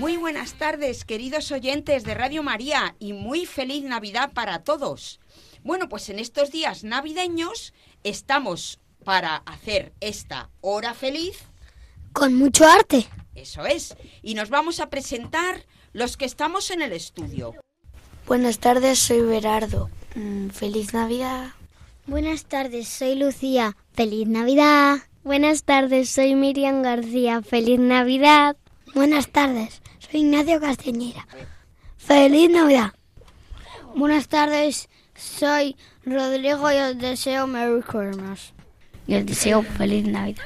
Muy buenas tardes, queridos oyentes de Radio María, y muy feliz Navidad para todos. Bueno, pues en estos días navideños estamos para hacer esta hora feliz, Con mucho arte. eso es, y nos vamos a presentar los que estamos en el estudio. Buenas tardes, soy Berardo. Mm, feliz Navidad. Buenas tardes, soy Lucía. Feliz Navidad. Buenas tardes, soy Miriam García. Feliz Navidad. Buenas tardes, soy Ignacio Castañera. Feliz Navidad. Buenas tardes, soy Rodrigo y os deseo Merry Christmas. Y os deseo feliz Navidad.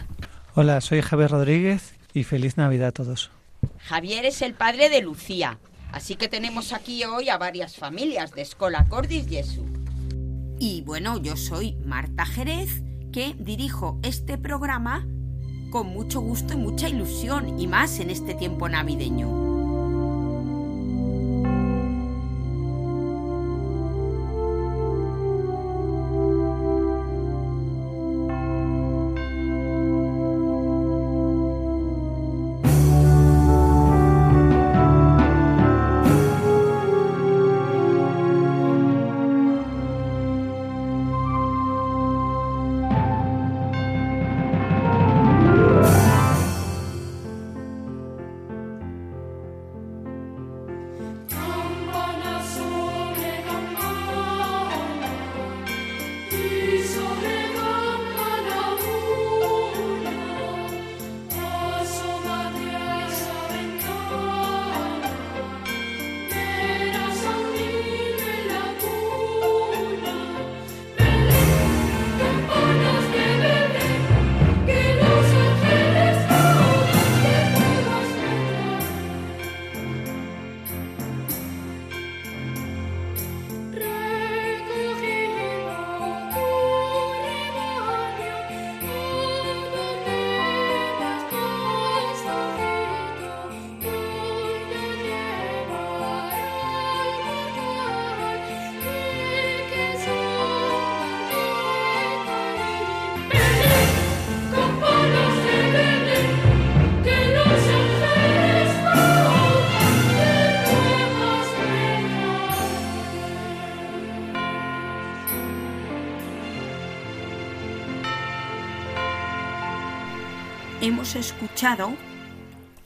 Hola, soy Javier Rodríguez y feliz Navidad a todos. Javier es el padre de Lucía, así que tenemos aquí hoy a varias familias de Escola Cordis Jesu. Y bueno, yo soy Marta Jerez, que dirijo este programa con mucho gusto y mucha ilusión, y más en este tiempo navideño. Escuchado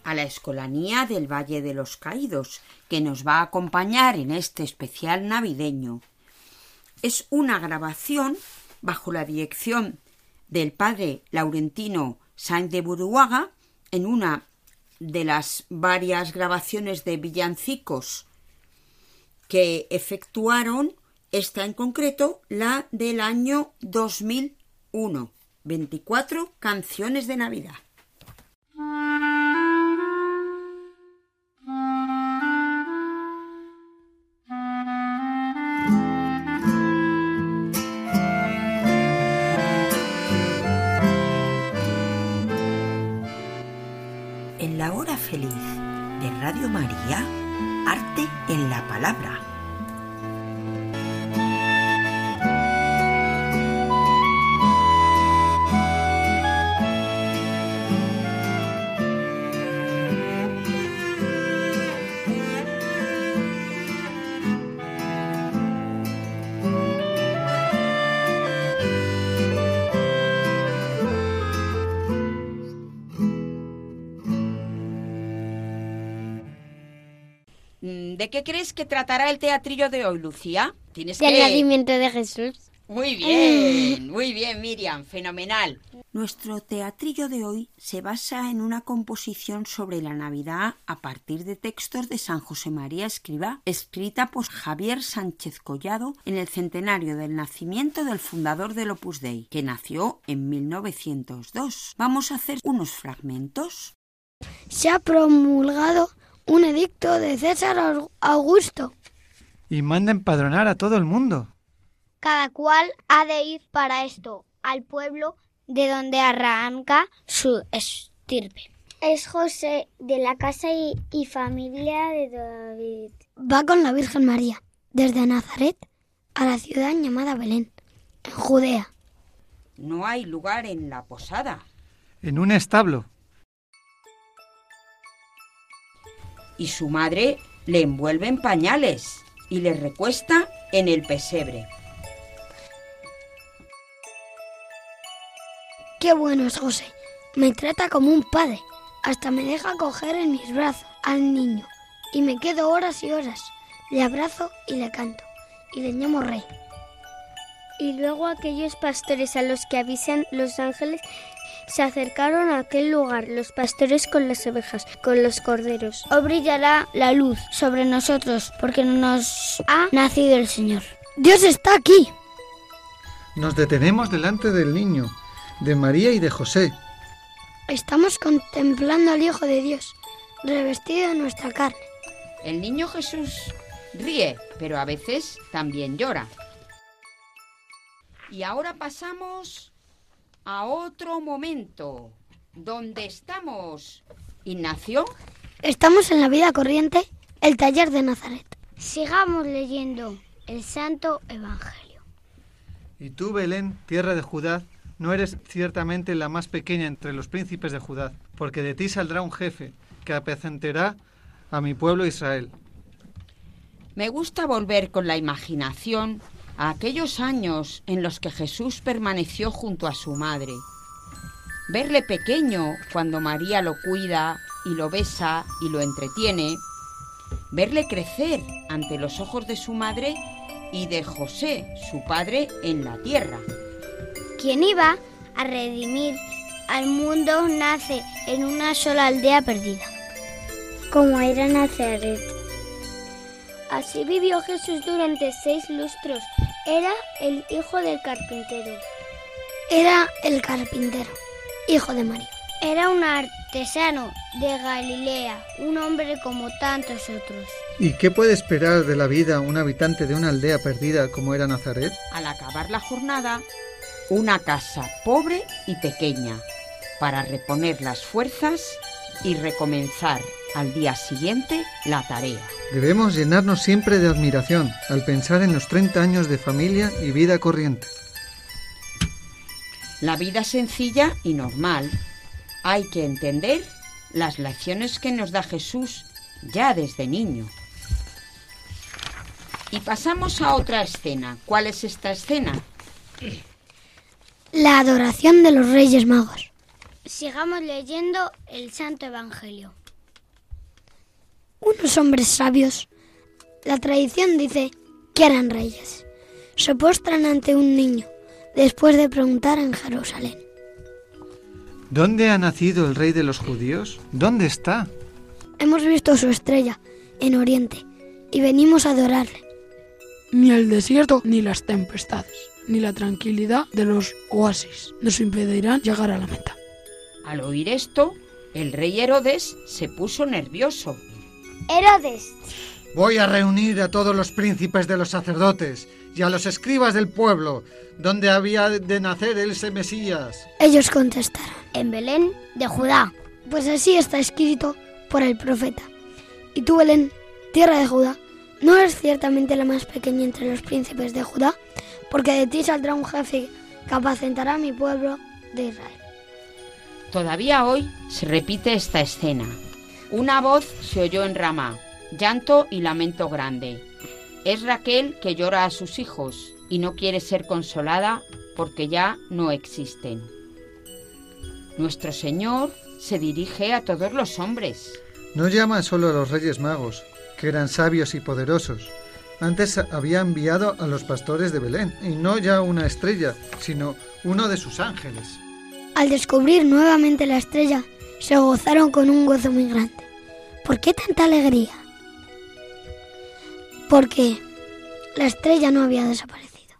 a la Escolanía del Valle de los Caídos, que nos va a acompañar en este especial navideño. Es una grabación bajo la dirección del padre Laurentino Sainz de Buruaga en una de las varias grabaciones de villancicos que efectuaron, esta en concreto, la del año 2001. 24 canciones de Navidad. En la hora feliz de Radio María, arte en la palabra. ¿De qué crees que tratará el teatrillo de hoy, Lucía? Tienes Del que... nacimiento de Jesús. Muy bien, muy bien, Miriam, fenomenal. Nuestro teatrillo de hoy se basa en una composición sobre la Navidad a partir de textos de San José María Escribá, escrita por Javier Sánchez Collado en el centenario del nacimiento del fundador del Opus Dei, que nació en 1902. Vamos a hacer unos fragmentos. Se ha promulgado un edicto de César Augusto y manda empadronar a todo el mundo. Cada cual ha de ir para esto al pueblo de donde arranca su estirpe. Es José de la casa y, y familia de David. Va con la Virgen María, desde Nazaret a la ciudad llamada Belén, en Judea. No hay lugar en la posada. En un establo. Y su madre le envuelve en pañales y le recuesta en el pesebre. Qué bueno es José. Me trata como un padre. Hasta me deja coger en mis brazos al niño. Y me quedo horas y horas. Le abrazo y le canto. Y le llamo rey. Y luego aquellos pastores a los que avisan los ángeles se acercaron a aquel lugar, los pastores con las ovejas, con los corderos. O brillará la luz sobre nosotros, porque nos ha nacido el Señor. Dios está aquí. Nos detenemos delante del niño, de María y de José. Estamos contemplando al Hijo de Dios, revestido en nuestra carne. El niño Jesús ríe, pero a veces también llora. Y ahora pasamos a otro momento. ¿Dónde estamos? Ignacio. Estamos en la vida corriente, el taller de Nazaret. Sigamos leyendo el Santo Evangelio. Y tú, Belén, tierra de Judá, no eres ciertamente la más pequeña entre los príncipes de Judá, porque de ti saldrá un jefe que apacentará a mi pueblo Israel. Me gusta volver con la imaginación a aquellos años en los que Jesús permaneció junto a su madre. Verle pequeño cuando María lo cuida y lo besa y lo entretiene. Verle crecer ante los ojos de su madre y de José, su padre, en la tierra. Quien iba a redimir al mundo nace en una sola aldea perdida, como era Nazaret. Así vivió Jesús durante seis lustros. Era el hijo del carpintero. Era el carpintero, hijo de María. Era un artesano de Galilea, un hombre como tantos otros. ¿Y qué puede esperar de la vida un habitante de una aldea perdida como era Nazaret? Al acabar la jornada, una casa pobre y pequeña para reponer las fuerzas y recomenzar al día siguiente la tarea. Debemos llenarnos siempre de admiración al pensar en los 30 años de familia y vida corriente. La vida sencilla y normal. Hay que entender las lecciones que nos da Jesús ya desde niño. Y pasamos a otra escena. ¿Cuál es esta escena? La adoración de los Reyes Magos. Sigamos leyendo el Santo Evangelio. Unos hombres sabios, la tradición dice que eran reyes, se postran ante un niño después de preguntar en Jerusalén. ¿Dónde ha nacido el rey de los judíos? ¿Dónde está? Hemos visto su estrella en Oriente y venimos a adorarle. Ni el desierto ni las tempestades, ni la tranquilidad de los oasis nos impedirán llegar a la meta. Al oír esto, el rey Herodes se puso nervioso. Herodes, Voy a reunir a todos los príncipes de los sacerdotes y a los escribas del pueblo, donde había de nacer ese Mesías. Ellos contestaron, en Belén de Judá. pues así está escrito por el profeta. Y tú, Belén, tierra de Judá, no eres ciertamente la más pequeña entre los príncipes de Judá, porque de ti saldrá un jefe que apacentará a mi pueblo de Israel. Todavía hoy se repite esta escena. Una voz se oyó en Ramá, llanto y lamento grande. Es Raquel que llora a sus hijos y no quiere ser consolada porque ya no existen. Nuestro Señor se dirige a todos los hombres. No llama solo a los reyes magos, que eran sabios y poderosos. Antes había enviado a los pastores de Belén, y no ya una estrella, sino uno de sus ángeles. Al descubrir nuevamente la estrella, se gozaron con un gozo muy grande. ¿Por qué tanta alegría? Porque la estrella no había desaparecido.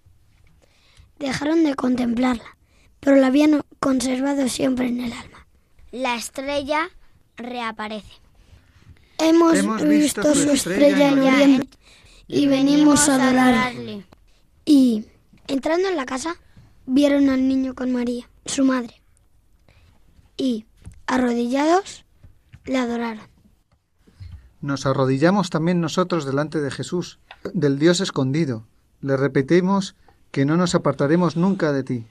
Dejaron de contemplarla, pero la habían conservado siempre en el alma. La estrella reaparece. Hemos, Hemos visto, visto su estrella, estrella en en Oriente y venimos a adorarle. Y, entrando en la casa, vieron al niño con María, su madre, y, arrodillados, le adoraron. Nos arrodillamos también nosotros delante de Jesús, del Dios escondido. Le repetimos que no nos apartaremos nunca de ti.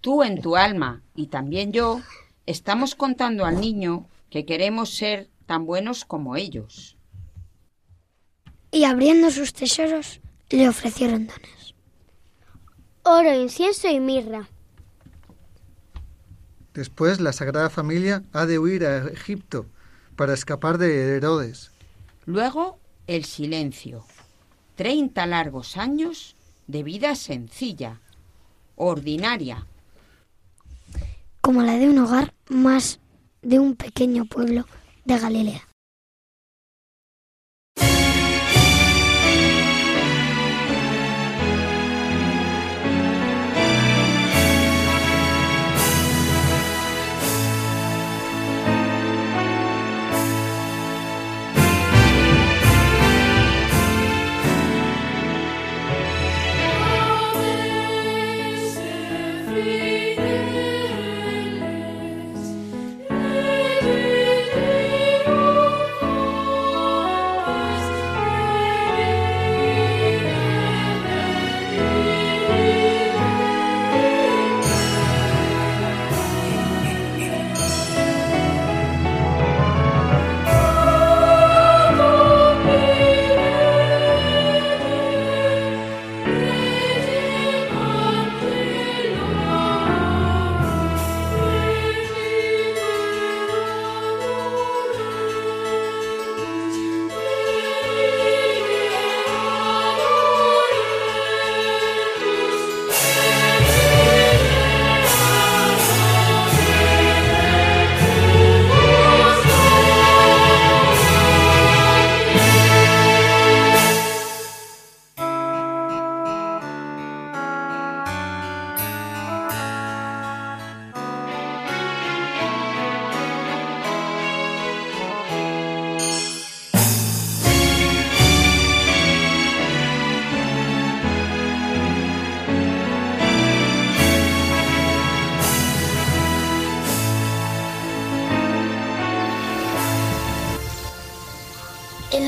Tú en tu alma y también yo estamos contando al niño que queremos ser tan buenos como ellos. Y abriendo sus tesoros, le ofrecieron dones. Oro, incienso y mirra. Después la Sagrada Familia ha de huir a Egipto para escapar de Herodes. Luego el silencio. Treinta largos años de vida sencilla, ordinaria. Como la de un hogar más de un pequeño pueblo de Galilea.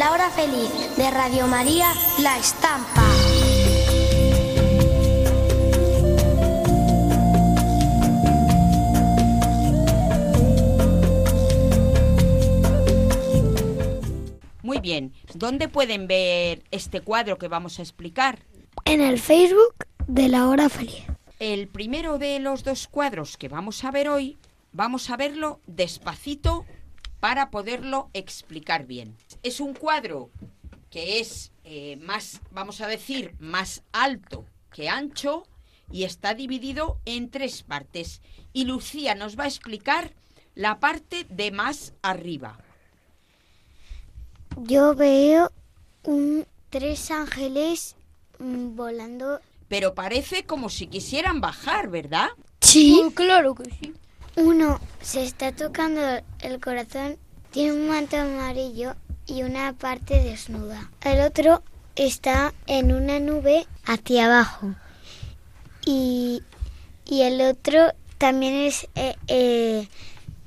La hora feliz de Radio María, La Estampa. Muy bien, ¿dónde pueden ver este cuadro que vamos a explicar? En el Facebook de la hora feliz. El primero de los dos cuadros que vamos a ver hoy, vamos a verlo despacito para poderlo explicar bien. Es un cuadro que es eh, más, vamos a decir, más alto que ancho y está dividido en tres partes. Y Lucía nos va a explicar la parte de más arriba. Yo veo un, tres ángeles mm, volando. Pero parece como si quisieran bajar, ¿verdad? Sí. claro que sí. Uno se está tocando el corazón, tiene un manto amarillo y una parte desnuda. El otro está en una nube hacia abajo. Y, y el otro también es eh, eh,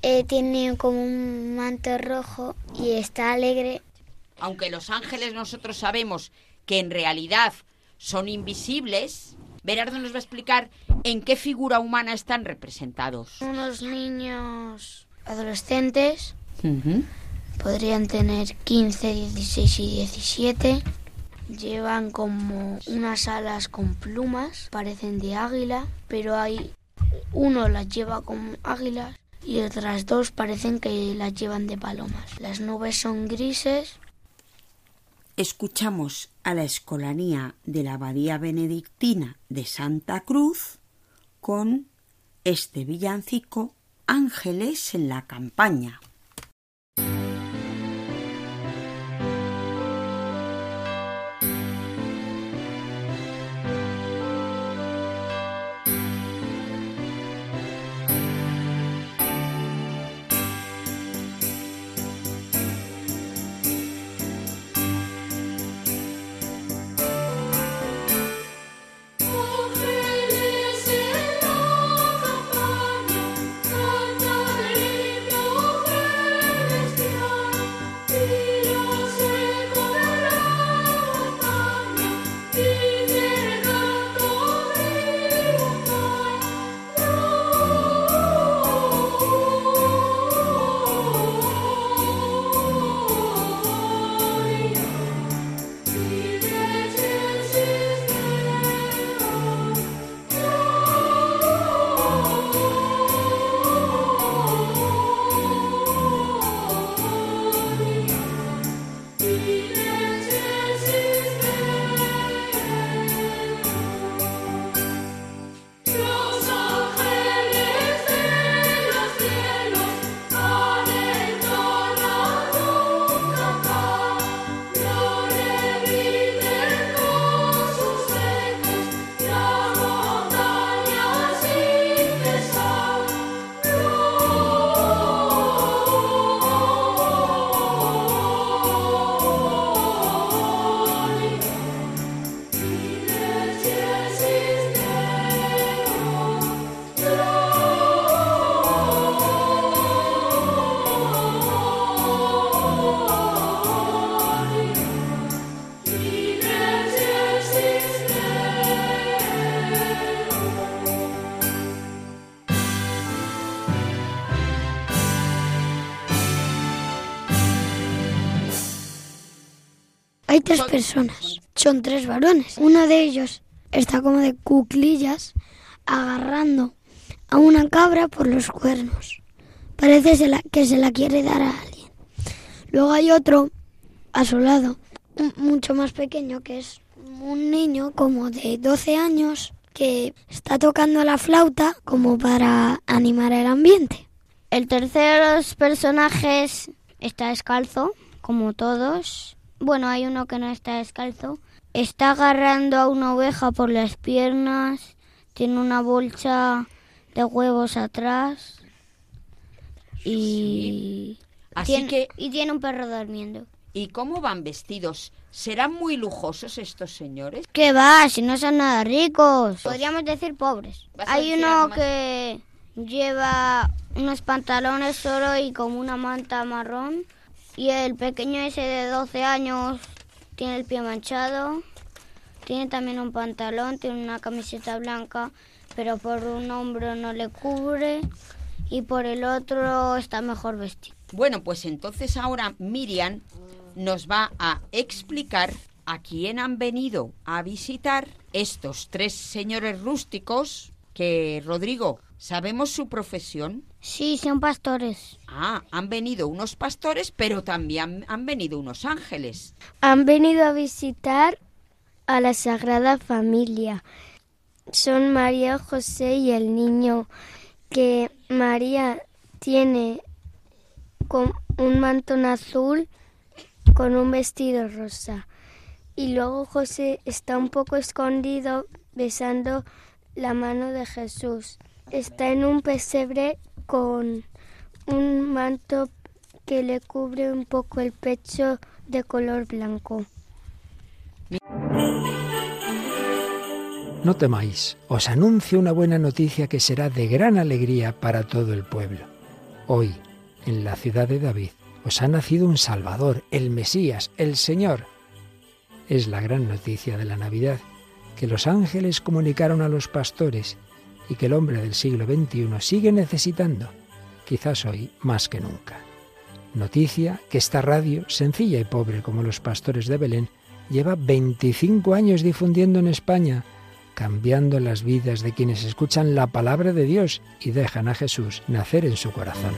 eh, tiene como un manto rojo y está alegre. Aunque los ángeles nosotros sabemos que en realidad son invisibles, Berardo nos va a explicar en qué figura humana están representados. Unos niños adolescentes podrían tener 15, 16 y 17. Llevan como unas alas con plumas, parecen de águila, pero hay uno las lleva como águilas y otras dos parecen que las llevan de palomas. Las nubes son grises. Escuchamos a la escolanía de la Abadía Benedictina de Santa Cruz con este villancico Ángeles en la campaña. Personas, son tres varones. Uno de ellos está como de cuclillas agarrando a una cabra por los cuernos. Parece que se la quiere dar a alguien. Luego hay otro a su lado, mucho más pequeño, que es un niño como de 12 años que está tocando la flauta como para animar el ambiente. El tercero de los personajes está descalzo, como todos, bueno, hay uno que no está descalzo. Está agarrando a una oveja por las piernas. Tiene una bolsa de huevos atrás. Y. Así tiene, que. Y tiene un perro durmiendo. ¿Y cómo van vestidos? ¿Serán muy lujosos estos señores? ¿Qué va? Si no son nada ricos. Podríamos decir pobres. Hay uno que lleva unos pantalones solo y como una manta marrón. Y el pequeño ese de 12 años tiene el pie manchado. Tiene también un pantalón, tiene una camiseta blanca, pero por un hombro no le cubre. Y por el otro está mejor vestido. Bueno, pues entonces ahora Miriam nos va a explicar a quién han venido a visitar estos tres señores rústicos que, Rodrigo, ¿sabemos su profesión? Sí, son pastores. Ah, han venido unos pastores, pero también han venido unos ángeles. Han venido a visitar a la Sagrada Familia. Son María, José y el niño que María tiene con un mantón azul con un vestido rosa. Y luego José está un poco escondido besando la mano de Jesús. Está en un pesebre con un manto que le cubre un poco el pecho de color blanco. No temáis, os anuncio una buena noticia que será de gran alegría para todo el pueblo. Hoy, en la ciudad de David, os ha nacido un Salvador, el Mesías, el Señor. Es la gran noticia de la Navidad, que los ángeles comunicaron a los pastores y que el hombre del siglo XXI sigue necesitando, quizás hoy más que nunca. Noticia que esta radio, sencilla y pobre como los pastores de Belén, lleva 25 años difundiendo en España, cambiando las vidas de quienes escuchan la palabra de Dios y dejan a Jesús nacer en su corazón.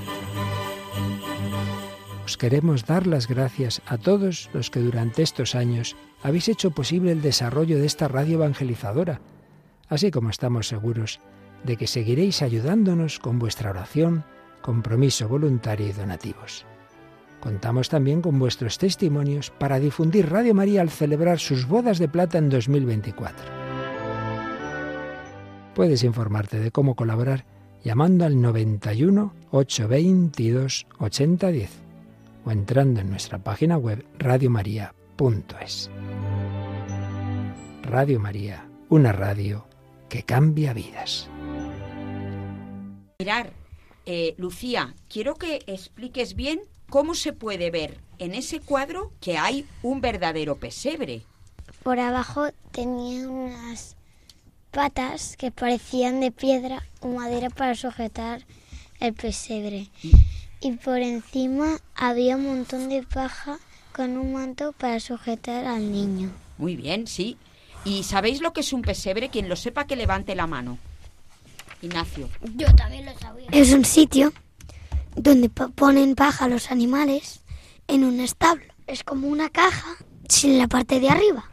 Os queremos dar las gracias a todos los que durante estos años habéis hecho posible el desarrollo de esta radio evangelizadora, así como estamos seguros de que seguiréis ayudándonos con vuestra oración, compromiso voluntario y donativos. Contamos también con vuestros testimonios para difundir Radio María al celebrar sus bodas de plata en 2024. Puedes informarte de cómo colaborar llamando al 91 822 8010 o entrando en nuestra página web radiomaria.es. Radio María, una radio que cambia vidas. Mirar, eh, Lucía, quiero que expliques bien cómo se puede ver en ese cuadro que hay un verdadero pesebre. Por abajo tenía unas patas que parecían de piedra o madera para sujetar el pesebre. Y por encima había un montón de paja con un manto para sujetar al niño. Muy bien, sí. ¿Y sabéis lo que es un pesebre? Quien lo sepa que levante la mano. Ignacio. Yo también lo sabía. Es un sitio donde ponen paja a los animales en un establo. Es como una caja sin la parte de arriba.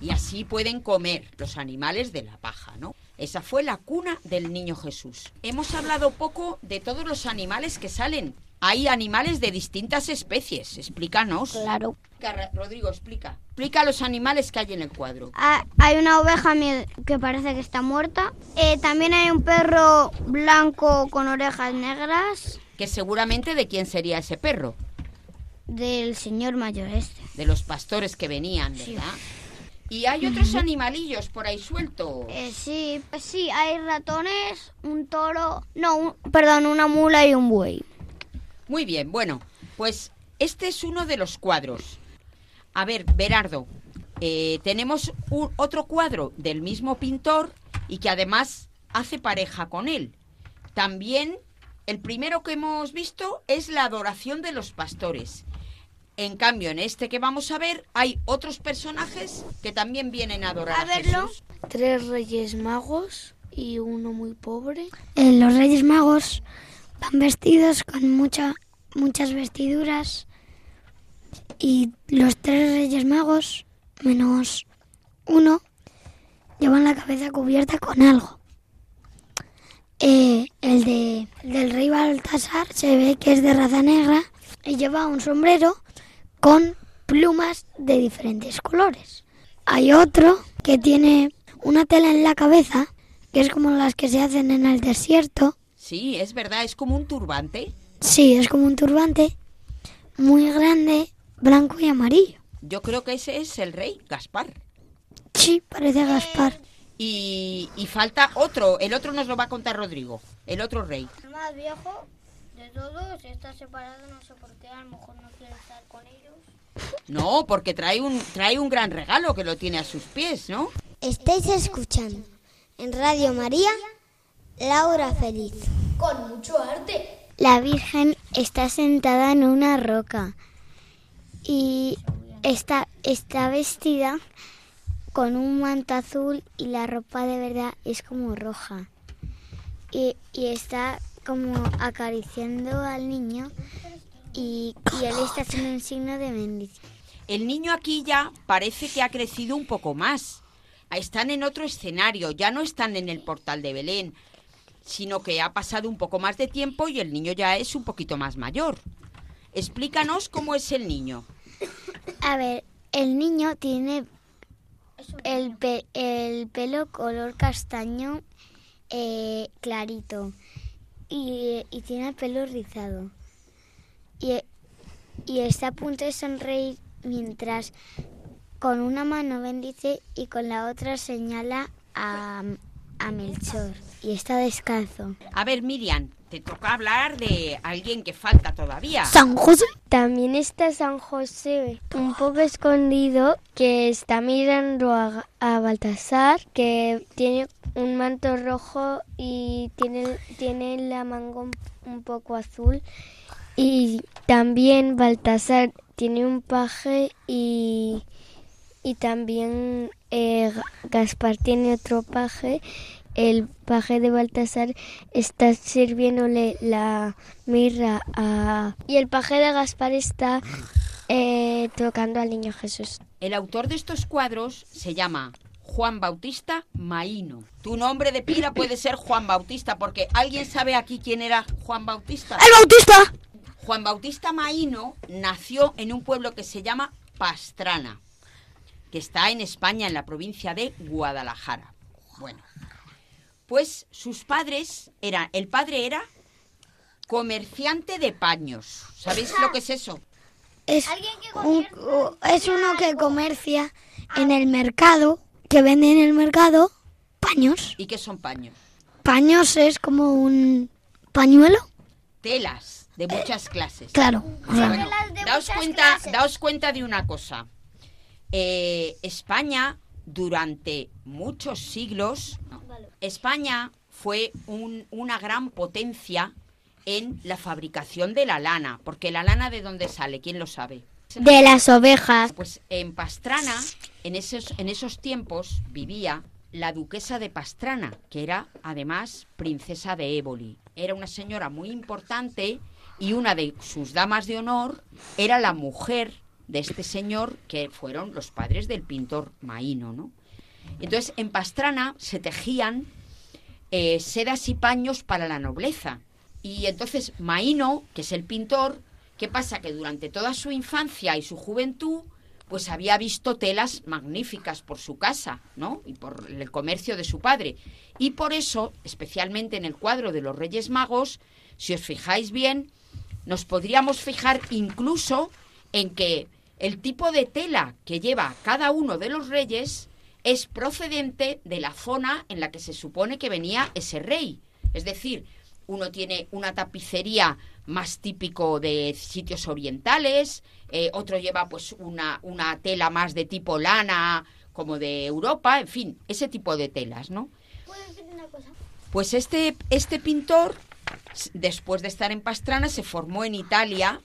Y así pueden comer los animales de la paja, ¿no? Esa fue la cuna del niño Jesús. Hemos hablado poco de todos los animales que salen. Hay animales de distintas especies. Explícanos. Claro. Rodrigo, explica. Explica los animales que hay en el cuadro. Ah, hay una oveja que parece que está muerta. Eh, también hay un perro blanco con orejas negras. Que seguramente de quién sería ese perro. Del señor mayor este. De los pastores que venían, ¿verdad? Sí. Y hay otros animalillos por ahí sueltos. Eh, sí, sí, hay ratones, un toro, no, un, perdón, una mula y un buey. Muy bien, bueno, pues este es uno de los cuadros. A ver, Berardo, eh, tenemos un, otro cuadro del mismo pintor y que además hace pareja con él. También el primero que hemos visto es la adoración de los pastores. En cambio, en este que vamos a ver, hay otros personajes que también vienen a adorar a, A verlo. Jesús. Tres reyes magos y uno muy pobre. Eh, los Reyes Magos van vestidos con mucha, muchas vestiduras y los tres Reyes Magos, menos uno, llevan la cabeza cubierta con algo. Eh, el, de, el del rey Baltasar se ve que es de raza negra y lleva un sombrero con plumas de diferentes colores. Hay otro que tiene una tela en la cabeza, que es como las que se hacen en el desierto. Sí, es verdad, es como un turbante. Sí, es como un turbante muy grande, blanco y amarillo. Yo creo que ese es el rey, Gaspar. Sí, parece Gaspar. Y, y falta otro, el otro nos lo va a contar Rodrigo, el otro rey. El más viejo de todos está separado, no sé por qué, a lo mejor no quiere estar con ellos. No, porque trae un, trae un gran regalo que lo tiene a sus pies, ¿no? Estáis escuchando en Radio María, Laura Feliz. Con mucho arte. La Virgen está sentada en una roca y está, está vestida con un manto azul y la ropa de verdad es como roja. Y, y está como acariciando al niño y, y él está haciendo un signo de bendición. El niño aquí ya parece que ha crecido un poco más. Están en otro escenario, ya no están en el portal de Belén, sino que ha pasado un poco más de tiempo y el niño ya es un poquito más mayor. Explícanos cómo es el niño. A ver, el niño tiene el, pe- el pelo color castaño eh, clarito y, y tiene el pelo rizado. Y, y está a punto de sonreír mientras con una mano bendice y con la otra señala a, a Melchor. Y está descalzo. A ver, Miriam, te toca hablar de alguien que falta todavía. San José. También está San José, un poco escondido, que está mirando a, a Baltasar, que tiene un manto rojo y tiene, tiene la manga un, un poco azul. Y también Baltasar tiene un paje y, y también eh, Ga- Gaspar tiene otro paje. El paje de Baltasar está sirviéndole la mirra a... Y el paje de Gaspar está eh, tocando al niño Jesús. El autor de estos cuadros se llama Juan Bautista Maíno. Tu nombre de pila puede ser Juan Bautista, porque ¿alguien sabe aquí quién era Juan Bautista? ¡El Bautista! Juan Bautista Maíno nació en un pueblo que se llama Pastrana, que está en España, en la provincia de Guadalajara. Bueno, pues sus padres eran, el padre era comerciante de paños. ¿Sabéis lo que es eso? Es, un- es uno que comercia en el mercado, que vende en el mercado paños. ¿Y qué son paños? Paños es como un pañuelo. Telas de muchas clases. Claro. o sea, Bueno, daos cuenta, daos cuenta de una cosa. Eh, España, durante muchos siglos, España fue un- una gran potencia en la fabricación de la lana. Porque la lana de dónde sale, ¿quién lo sabe? De las ovejas. Pues en Pastrana, en esos, en esos tiempos, vivía la duquesa de Pastrana, que era además princesa de Éboli. Era una señora muy importante y una de sus damas de honor era la mujer de este señor, que fueron los padres del pintor Maíno, ¿no? Entonces, en Pastrana se tejían eh, sedas y paños para la nobleza. Y entonces Maíno, que es el pintor, ¿qué pasa? Que durante toda su infancia y su juventud, pues había visto telas magníficas por su casa, ¿no? Y por el comercio de su padre. Y por eso, especialmente en el cuadro de los Reyes Magos, si os fijáis bien, nos podríamos fijar incluso en que el tipo de tela que lleva cada uno de los reyes es procedente de la zona en la que se supone que venía ese rey. Es decir, uno tiene una tapicería más típico de sitios orientales, eh, otro lleva pues una, una tela más de tipo lana, como de Europa, en fin, ese tipo de telas, ¿no? Pues este, este pintor, después de estar en Pastrana, se formó en Italia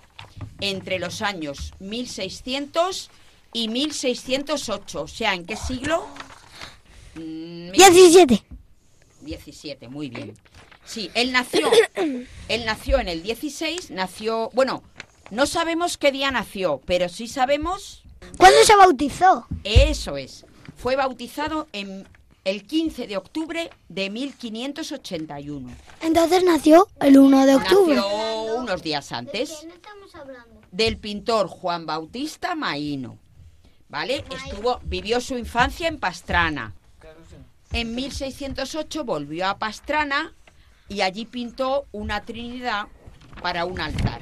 entre los años 1600 y 1608. O sea, ¿en qué siglo? Mm, 17. 17, muy bien. Sí, él nació, él nació en el 16, nació, bueno, no sabemos qué día nació, pero sí sabemos, ¿Cuándo se bautizó? eso es, fue bautizado en el 15 de octubre de 1581. Entonces nació el 1 de octubre. Nació unos días antes estamos hablando? del pintor Juan Bautista Maíno. ¿Vale? Estuvo, vivió su infancia en Pastrana. En 1608 volvió a Pastrana y allí pintó una Trinidad para un altar.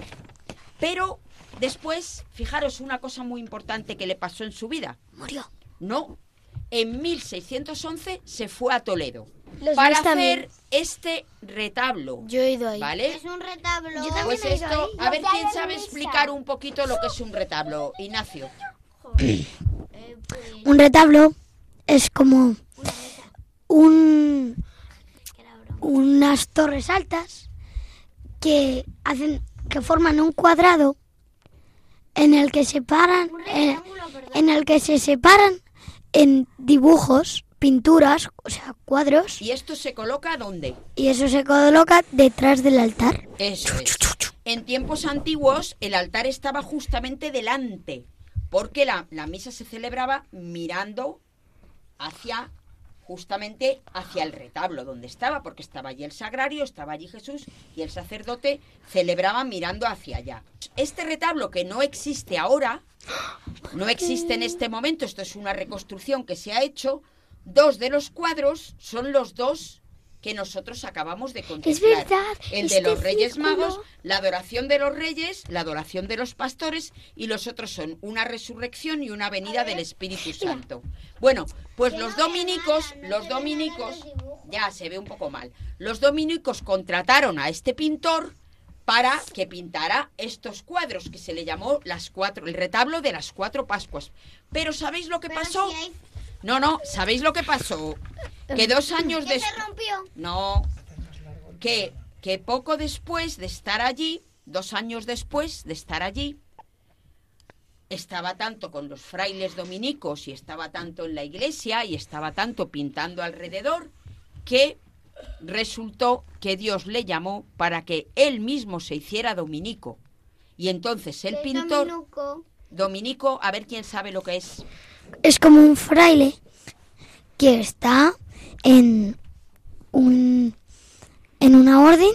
Pero después, fijaros una cosa muy importante que le pasó en su vida. Murió. No, en 1611 se fue a Toledo Los para hacer este retablo. Yo he ido ahí. ¿Vale? Es un retablo. Pues esto, a ver quién sabe explicar un poquito lo que es un retablo. Ignacio. Un retablo es como un unas torres altas que hacen que forman un cuadrado en el que separan en, en el que se separan en dibujos, pinturas, o sea, cuadros ¿Y esto se coloca dónde? y eso se coloca detrás del altar. Eso es. En tiempos antiguos el altar estaba justamente delante, porque la, la misa se celebraba mirando hacia, justamente hacia el retablo donde estaba, porque estaba allí el sagrario, estaba allí Jesús y el sacerdote celebraba mirando hacia allá. Este retablo que no existe ahora, no existe en este momento, esto es una reconstrucción que se ha hecho, dos de los cuadros son los dos que nosotros acabamos de contemplar. verdad, El de este los Reyes círculo. Magos, la adoración de los reyes, la adoración de los pastores y los otros son una resurrección y una venida del Espíritu Santo. Bueno, pues los dominicos, los dominicos, ya se ve un poco mal, los dominicos contrataron a este pintor para que pintara estos cuadros que se le llamó las cuatro, el retablo de las cuatro Pascuas. Pero ¿sabéis lo que pasó? No, no, ¿sabéis lo que pasó? Que dos años ¿Qué después... se rompió? No. Que, que poco después de estar allí, dos años después de estar allí, estaba tanto con los frailes dominicos y estaba tanto en la iglesia y estaba tanto pintando alrededor que resultó que Dios le llamó para que él mismo se hiciera dominico. Y entonces el ¿Qué es pintor dominuco? dominico, a ver quién sabe lo que es. Es como un fraile que está en un en una orden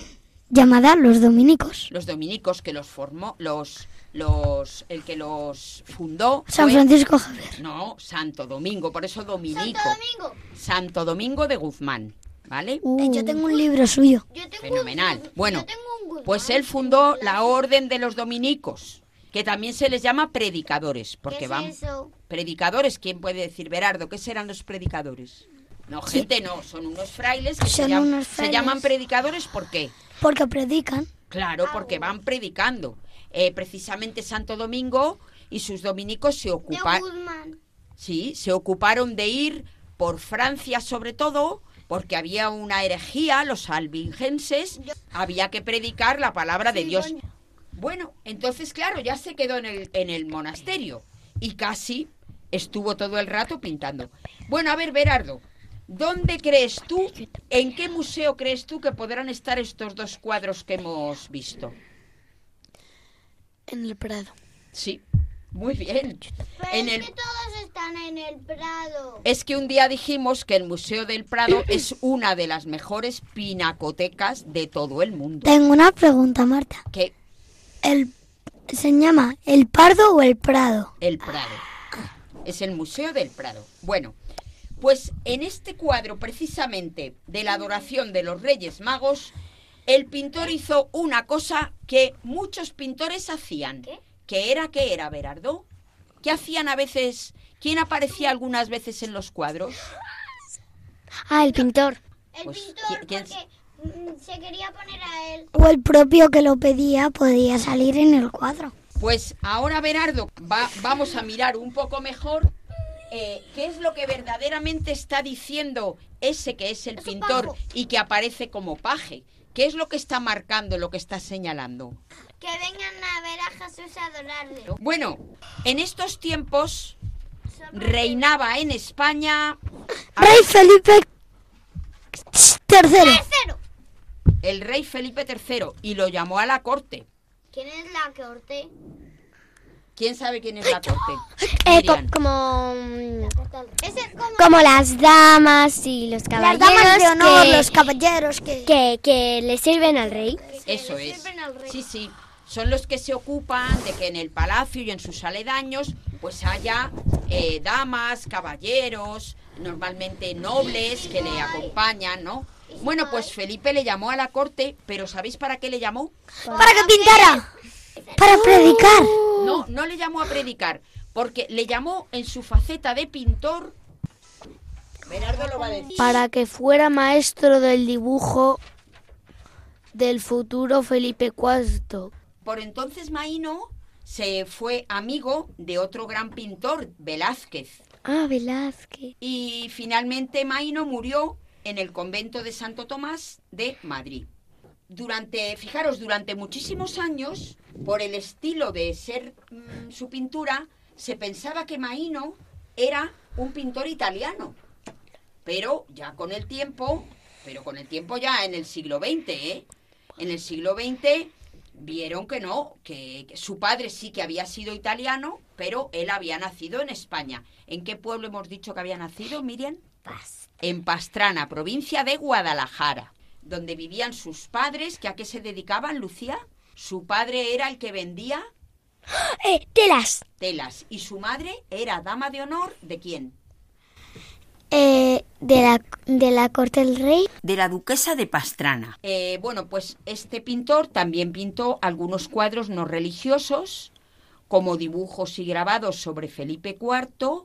llamada los dominicos. Los dominicos que los formó, los, los, el que los fundó. San fue- Francisco Javier. No, Santo Domingo, por eso Dominico. Santo Domingo. Santo Domingo de Guzmán, ¿vale? Eh, Yo tengo un libro suyo. Yo tengo Fenomenal. un- Bueno, yo tengo un Guzmán. Pues él fundó la Orden de los Dominicos, que también se les llama predicadores, porque ¿Qué es van eso? predicadores. ¿Quién puede decir, Berardo, qué serán los predicadores? No, gente, no, son unos frailes que se, Son llam- unos se llaman predicadores, ¿por qué? Porque predican. Claro, porque van predicando. Eh, precisamente Santo Domingo y sus dominicos se Guzmán. sí, se ocuparon de ir por Francia sobre todo, porque había una herejía, los albingenses, había que predicar la palabra de Dios. Bueno, entonces claro, ya se quedó en el, en el monasterio y casi estuvo todo el rato pintando. Bueno, a ver, Berardo, ¿dónde crees tú, en qué museo crees tú que podrán estar estos dos cuadros que hemos visto? En el Prado. Sí, muy bien. Pero En es el- que todos están en el Prado. Es que un día dijimos que el Museo del Prado es una de las mejores pinacotecas de todo el mundo. Tengo una pregunta, Marta. Que El se llama el Pardo o el Prado. el Prado. Es el Museo del Prado. Bueno, pues en este cuadro precisamente de la adoración de los Reyes Magos, el pintor hizo una cosa que muchos pintores hacían. ¿Qué era? ¿Qué era, Berardo? ¿Qué hacían a veces? ¿Quién aparecía algunas veces en los cuadros? Ah, el pintor. El Pues, pintor, ¿quién- quién- porque se quería poner a él. O el propio que lo pedía podía salir en el cuadro. Pues ahora, Berardo, va- vamos a mirar un poco mejor eh, qué es lo que verdaderamente está diciendo ese que es el Es pintor y que aparece como paje. ¿Qué es lo que está marcando, lo que está señalando? Que vengan a ver a Jesús a adorarle. Bueno, en estos tiempos reinaba en España Rey Felipe III. El rey Felipe III y lo llamó a la corte. ¿Quién es la corte? ¿Quién sabe quién es la corte? Eh, co- Miriam. como, mm, como... como las damas y los Las caballeros damas de honor, que, los caballeros que... que, que le sirven al rey. Eso es. Sí, sí. Son los que se ocupan de que en el palacio y en sus aledaños pues haya eh, damas, caballeros, normalmente nobles que le acompañan, ¿no? Bueno, pues Felipe le llamó a la corte, pero ¿sabéis para qué le llamó? Para que pintara. Para predicar. No, no le llamó a predicar, porque le llamó en su faceta de pintor. Bernardo lo va a decir. Para que fuera maestro del dibujo del futuro Felipe IV. Por entonces Maíno se fue amigo de otro gran pintor, Velázquez. Ah, Velázquez. Y finalmente Maíno murió en el convento de Santo Tomás de Madrid. Durante, fijaros, durante muchísimos años, por el estilo de ser mm, su pintura, se pensaba que Maíno era un pintor italiano. Pero ya con el tiempo, pero con el tiempo ya en el siglo XX, ¿eh? En el siglo XX vieron que no, que, que su padre sí que había sido italiano, pero él había nacido en España. ¿En qué pueblo hemos dicho que había nacido, Miriam? En Pastrana, provincia de Guadalajara, donde vivían sus padres, que a qué se dedicaban, Lucía. Su padre era el que vendía Eh, telas. telas y su madre era dama de honor de quién? Eh, de, la, de la corte del rey. de la duquesa de Pastrana. Eh, bueno, pues este pintor también pintó algunos cuadros no religiosos, como dibujos y grabados sobre Felipe IV,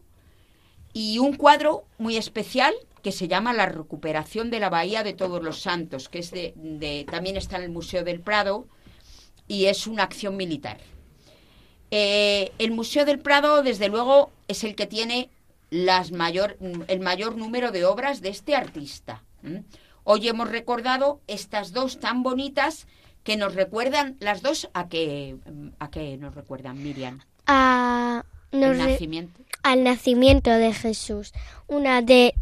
y un cuadro muy especial que se llama La recuperación de la Bahía de Todos los Santos, que es de, de- también está en el Museo del Prado y es una acción militar. Eh, el Museo del Prado, desde luego, es el que tiene las mayor, el mayor número de obras de este artista. Hoy hemos recordado estas dos tan bonitas que nos recuerdan, las dos a qué, a qué nos recuerdan, Miriam. A, nos el nacimiento. Al nacimiento de Jesús. Una de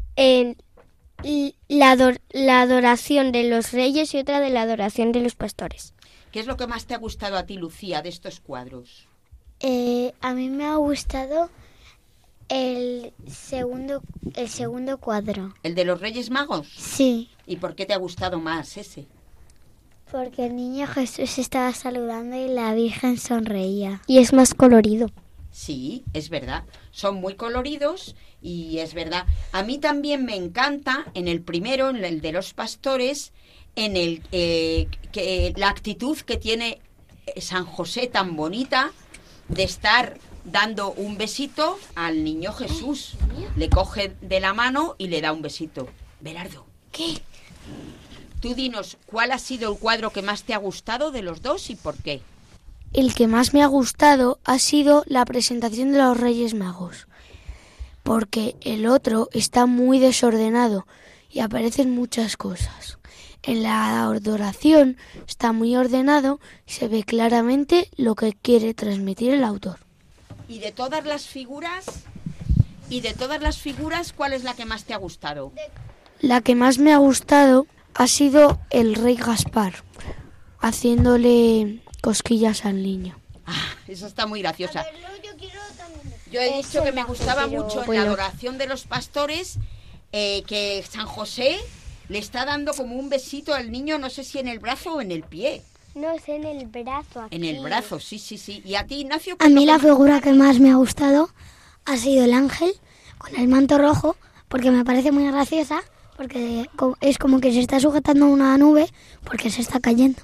la, ador- la adoración de los reyes y otra de la adoración de los pastores. ¿Qué es lo que más te ha gustado a ti, Lucía, de estos cuadros? Eh, a mí me ha gustado el segundo, el segundo cuadro. ¿El de los Reyes Magos? Sí, ¿Y por qué te ha gustado más ese? porque el niño Jesús estaba saludando y la Virgen sonreía. Y es más colorido. Sí, es verdad. Son muy coloridos y es verdad. A mí también me encanta en el primero, en el de los pastores, en el eh, que la actitud que tiene eh, San José tan bonita de estar dando un besito al niño Jesús. Le coge de la mano y le da un besito. Berardo. ¿Qué? Tú dinos, ¿cuál ha sido el cuadro que más te ha gustado de los dos y por qué? El que más me ha gustado ha sido la presentación de los Reyes Magos, porque el otro está muy desordenado y aparecen muchas cosas. En la adoración está muy ordenado y se ve claramente lo que quiere transmitir el autor. Y de todas las figuras, y de todas las figuras, ¿cuál es la que más te ha gustado? La que más me ha gustado ha sido el rey Gaspar, haciéndole cosquillas al niño. Ah, esa está muy graciosa. Yo he dicho que me gustaba mucho en la adoración de los pastores eh, que San José le está dando como un besito al niño, no sé si en el brazo o en el pie. No es en el brazo. Aquí. En el brazo, sí, sí, sí. ¿Y a ti, Ignacio? A mí la figura que más me ha gustado ha sido el ángel con el manto rojo, porque me parece muy graciosa, porque es como que se está sujetando a una nube porque se está cayendo.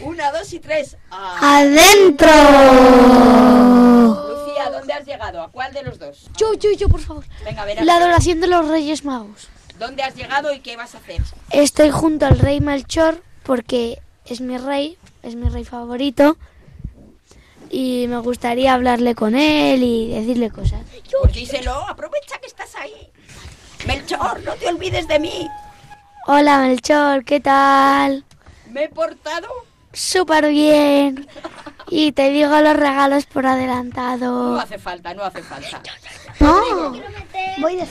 Una, dos y tres. Ah. ¡Adentro! Lucía, ¿dónde has llegado? ¿A cuál de los dos? Yo, yo, yo, por favor. Venga, a ver. La adoración de los Reyes Magos. ¿Dónde has llegado y qué vas a hacer? Estoy junto al rey Melchor porque es mi rey, es mi rey favorito. Y me gustaría hablarle con él y decirle cosas. Pues díselo, aprovecha que estás ahí. Melchor, no te olvides de mí. Hola Melchor, ¿qué tal? Me he portado súper bien. Y te digo los regalos por adelantado. No hace falta, no hace falta. No, Voy a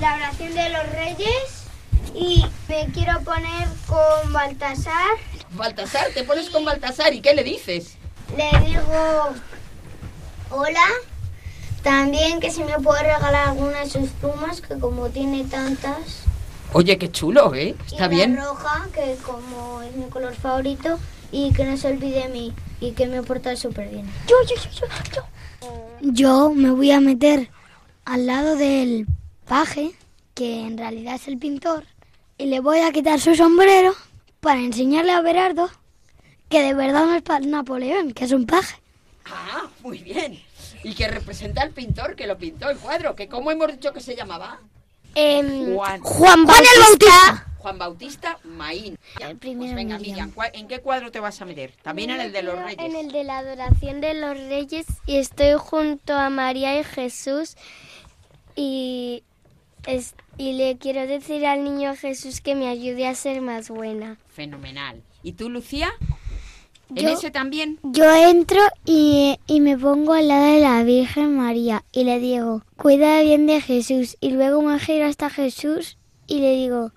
la oración de los reyes y me quiero poner con Baltasar. Baltasar, te pones con Baltasar y ¿qué le dices? Le digo hola. También que si me puede regalar alguna de sus plumas, que como tiene tantas. Oye, qué chulo, ¿eh? Está y bien. La roja, que como es mi color favorito. Y que no se olvide de mí. Y que me porta súper bien. Yo, yo, yo, yo, yo. Yo me voy a meter al lado del paje, que en realidad es el pintor, y le voy a quitar su sombrero para enseñarle a Berardo que de verdad no es pa- Napoleón, que es un paje. Ah, muy bien. Y que representa al pintor que lo pintó el cuadro, que ¿cómo hemos dicho que se llamaba? Em, Juan. Juan Juan el Bautista. Juan Bautista Maín. El primero Pues venga, Miriam. Miriam, ¿cuál- ¿en qué cuadro te vas a meter? También en el de los reyes. En el de la adoración de los reyes y estoy junto a María y Jesús y, es- y le quiero decir al niño Jesús que me ayude a ser más buena. Fenomenal. ¿Y tú, Lucía? ¿En Yo- ese también? Yo entro y, y me pongo al lado de la Virgen María y le digo, cuida bien de Jesús. Y luego me giro hasta Jesús y le digo,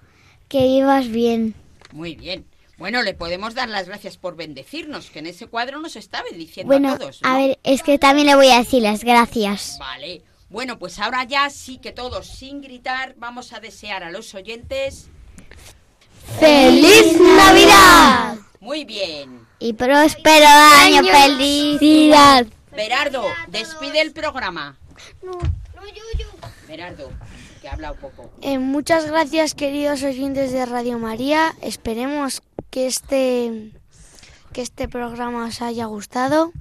que vivas bien. Muy bien. Bueno, le podemos dar las gracias por bendecirnos, que en ese cuadro nos está bendiciendo Bueno, a todos. ¿no? a ver, es que también le voy a decir las gracias. Vale. Bueno, pues ahora ya sí que todos, sin gritar, vamos a desear a los oyentes. ¡Feliz Navidad! Muy bien. Y próspero año, felicidad. Berardo, despide el programa. Berardo, que ha hablado poco. Eh, muchas gracias queridos oyentes de Radio María. Esperemos que este, que este programa os haya gustado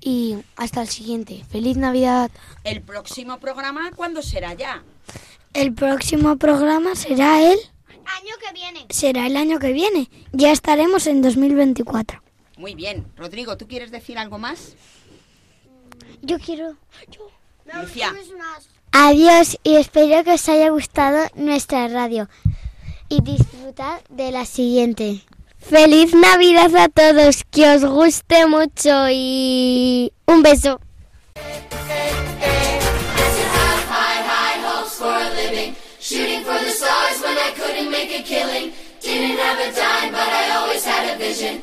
y hasta el siguiente. Feliz Navidad. El próximo programa, ¿cuándo será ya? El próximo programa será el Año que viene. será el año que viene. Ya estaremos en 2024. Muy bien. Rodrigo, ¿tú quieres decir algo más? Yo quiero. Lucía. Adiós y espero que os haya gustado nuestra radio y disfrutad de la siguiente. Feliz Navidad a todos, que os guste mucho y un beso. high, high hopes for a living. Shooting for the stars when I couldn't make a killing. Didn't have a dime, but I always had a vision.